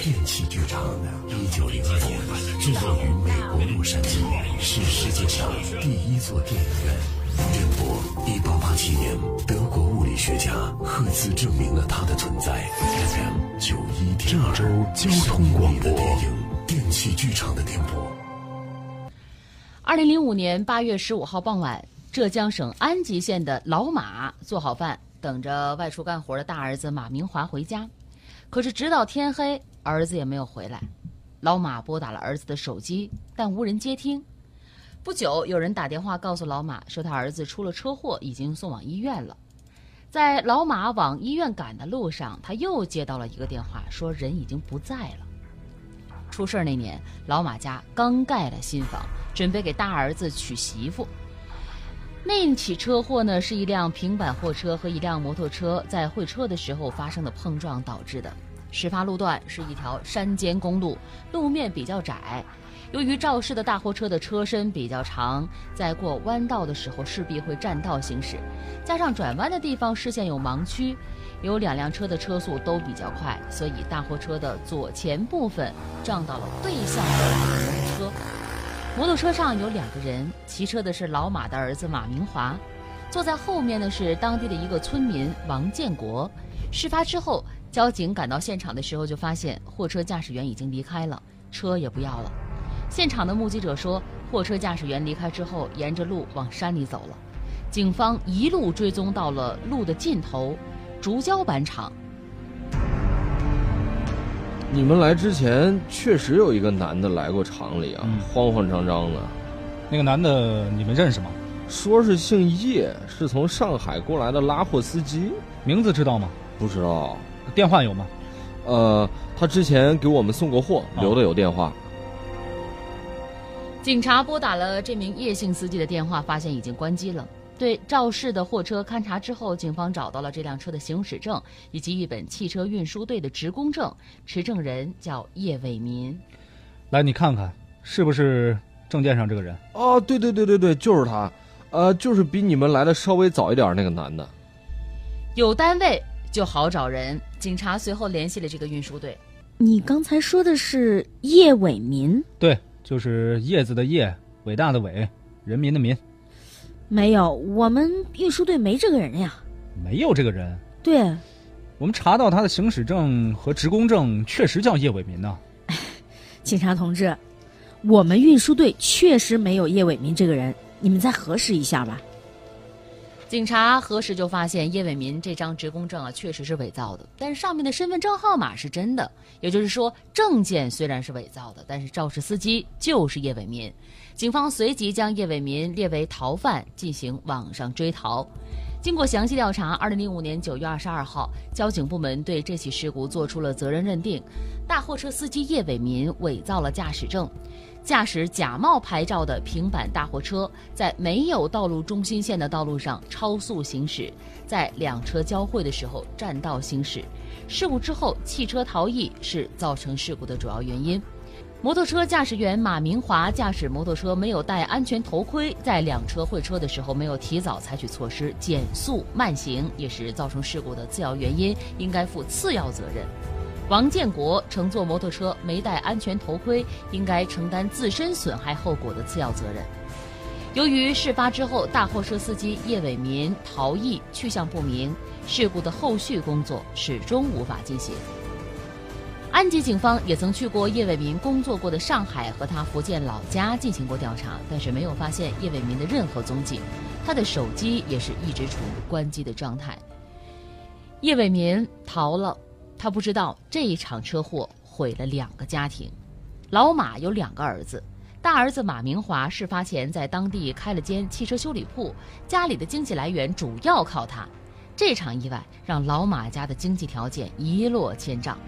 电器剧场，一九零二年制作于美国洛杉矶，是世界上第一座电影院。任博一八八七年，德国物理学家赫兹证明了它的存在。FM 九一点，郑州交通广播电影电器剧场的电波。二零零五年八月十五号傍晚，浙江省安吉县的老马做好饭，等着外出干活的大儿子马明华回家。可是直到天黑，儿子也没有回来。老马拨打了儿子的手机，但无人接听。不久，有人打电话告诉老马，说他儿子出了车祸，已经送往医院了。在老马往医院赶的路上，他又接到了一个电话，说人已经不在了。出事那年，老马家刚盖了新房，准备给大儿子娶媳妇。那起车祸呢，是一辆平板货车和一辆摩托车在会车的时候发生的碰撞导致的。事发路段是一条山间公路，路面比较窄。由于肇事的大货车的车身比较长，在过弯道的时候势必会占道行驶，加上转弯的地方视线有盲区，有两辆车的车速都比较快，所以大货车的左前部分撞到了对向过来的摩托车。摩托车上有两个人，骑车的是老马的儿子马明华，坐在后面的是当地的一个村民王建国。事发之后，交警赶到现场的时候就发现货车驾驶员已经离开了，车也不要了。现场的目击者说，货车驾驶员离开之后，沿着路往山里走了。警方一路追踪到了路的尽头，竹胶板厂。你们来之前，确实有一个男的来过厂里啊，慌慌张张的。那个男的你们认识吗？说是姓叶，是从上海过来的拉货司机。名字知道吗？不知道。电话有吗？呃，他之前给我们送过货，留的有电话。警察拨打了这名叶姓司机的电话，发现已经关机了。对肇事的货车勘查之后，警方找到了这辆车的行驶证以及一本汽车运输队的职工证，持证人叫叶伟民。来，你看看是不是证件上这个人？哦，对对对对对，就是他，呃，就是比你们来的稍微早一点那个男的。有单位就好找人，警察随后联系了这个运输队。你刚才说的是叶伟民？对。就是叶子的叶，伟大的伟，人民的民。没有，我们运输队没这个人呀。没有这个人。对，我们查到他的行驶证和职工证确实叫叶伟民呢。警察同志，我们运输队确实没有叶伟民这个人，你们再核实一下吧。警察核实就发现叶伟民这张职工证啊，确实是伪造的，但是上面的身份证号码是真的。也就是说，证件虽然是伪造的，但是肇事司机就是叶伟民。警方随即将叶伟民列为逃犯，进行网上追逃。经过详细调查，二零零五年九月二十二号，交警部门对这起事故作出了责任认定：大货车司机叶伟民伪造了驾驶证。驾驶假冒牌照的平板大货车，在没有道路中心线的道路上超速行驶，在两车交汇的时候占道行驶，事故之后汽车逃逸是造成事故的主要原因。摩托车驾驶员马明华驾驶摩托车没有戴安全头盔，在两车会车的时候没有提早采取措施减速慢行，也是造成事故的次要原因，应该负次要责任。王建国乘坐摩托车没戴安全头盔，应该承担自身损害后果的次要责任。由于事发之后大货车司机叶伟民逃逸去向不明，事故的后续工作始终无法进行。安吉警方也曾去过叶伟民工作过的上海和他福建老家进行过调查，但是没有发现叶伟民的任何踪迹，他的手机也是一直处于关机的状态。叶伟民逃了。他不知道这一场车祸毁了两个家庭。老马有两个儿子，大儿子马明华事发前在当地开了间汽车修理铺，家里的经济来源主要靠他。这场意外让老马家的经济条件一落千丈。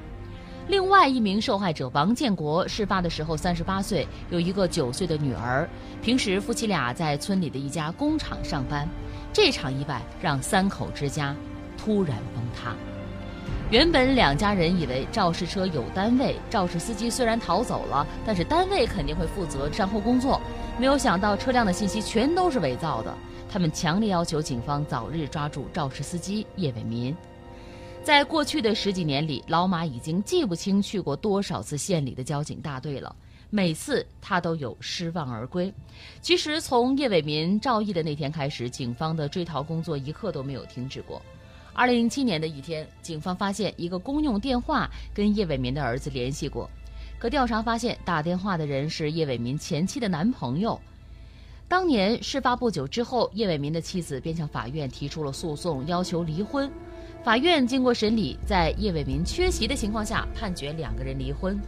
另外一名受害者王建国事发的时候三十八岁，有一个九岁的女儿，平时夫妻俩在村里的一家工厂上班。这场意外让三口之家突然崩塌。原本两家人以为肇事车有单位，肇事司机虽然逃走了，但是单位肯定会负责善后工作。没有想到车辆的信息全都是伪造的，他们强烈要求警方早日抓住肇事司机叶伟民。在过去的十几年里，老马已经记不清去过多少次县里的交警大队了。每次他都有失望而归。其实从叶伟民赵毅的那天开始，警方的追逃工作一刻都没有停止过。二零零七年的一天，警方发现一个公用电话跟叶伟民的儿子联系过，可调查发现打电话的人是叶伟民前妻的男朋友。当年事发不久之后，叶伟民的妻子便向法院提出了诉讼，要求离婚。法院经过审理，在叶伟民缺席的情况下，判决两个人离婚。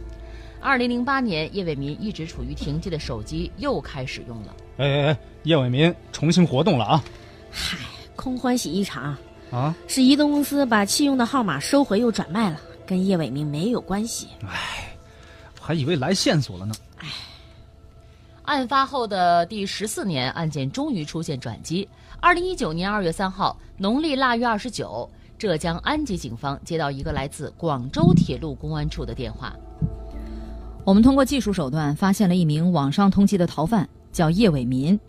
二零零八年，叶伟民一直处于停机的手机又开始用了。哎哎哎，叶伟民重新活动了啊！嗨，空欢喜一场啊！是移动公司把弃用的号码收回又转卖了，跟叶伟民没有关系。哎，我还以为来线索了呢。哎，案发后的第十四年，案件终于出现转机。二零一九年二月三号，农历腊月二十九，浙江安吉警方接到一个来自广州铁路公安处的电话。我们通过技术手段发现了一名网上通缉的逃犯，叫叶伟民，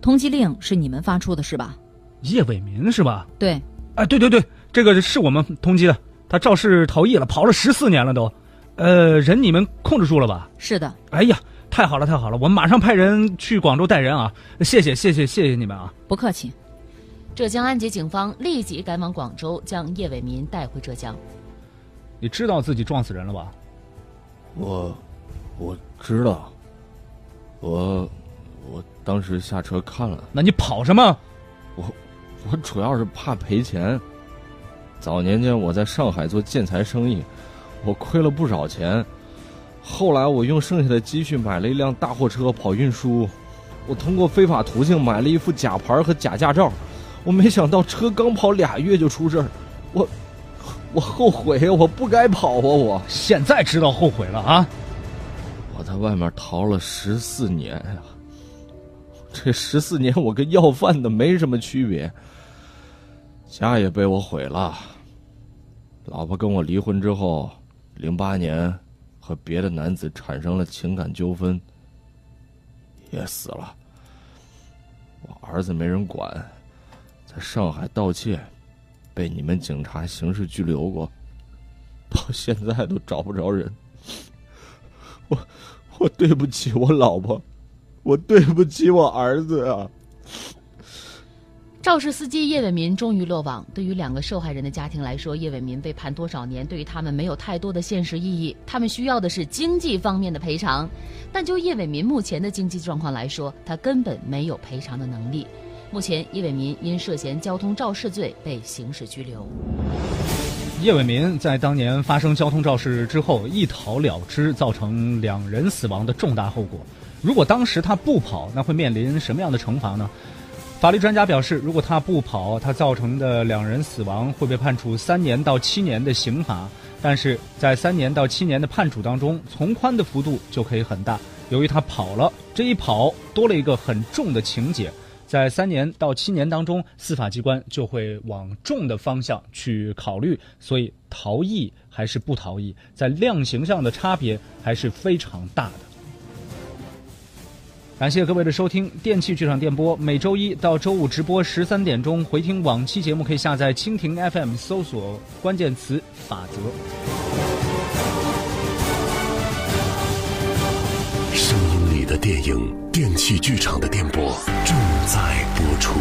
通缉令是你们发出的是吧？叶伟民是吧？对，哎，对对对，这个是我们通缉的，他肇事逃逸了，跑了十四年了都，呃，人你们控制住了吧？是的。哎呀，太好了太好了，我们马上派人去广州带人啊！谢谢谢谢谢谢你们啊！不客气。浙江安吉警方立即赶往广州，将叶伟民带回浙江。你知道自己撞死人了吧？我。我知道，我我当时下车看了。那你跑什么？我我主要是怕赔钱。早年间我在上海做建材生意，我亏了不少钱。后来我用剩下的积蓄买了一辆大货车跑运输。我通过非法途径买了一副假牌和假驾照。我没想到车刚跑俩月就出事儿。我我后悔呀！我不该跑啊！我现在知道后悔了啊！我在外面逃了十四年呀，这十四年我跟要饭的没什么区别，家也被我毁了。老婆跟我离婚之后，零八年和别的男子产生了情感纠纷，也死了。我儿子没人管，在上海盗窃，被你们警察刑事拘留过，到现在都找不着人。我我对不起我老婆，我对不起我儿子啊！肇事司机叶伟民终于落网。对于两个受害人的家庭来说，叶伟民被判多少年，对于他们没有太多的现实意义。他们需要的是经济方面的赔偿。但就叶伟民目前的经济状况来说，他根本没有赔偿的能力。目前，叶伟民因涉嫌交通肇事罪被刑事拘留。叶伟民在当年发生交通肇事之后一逃了之，造成两人死亡的重大后果。如果当时他不跑，那会面临什么样的惩罚呢？法律专家表示，如果他不跑，他造成的两人死亡会被判处三年到七年的刑罚。但是在三年到七年的判处当中，从宽的幅度就可以很大。由于他跑了，这一跑多了一个很重的情节。在三年到七年当中，司法机关就会往重的方向去考虑，所以逃逸还是不逃逸，在量刑上的差别还是非常大的。感谢各位的收听，电器剧场电波每周一到周五直播十三点钟，回听往期节目可以下载蜻蜓 FM，搜索关键词“法则”。声音里的电影。电器剧场的电波正在播出。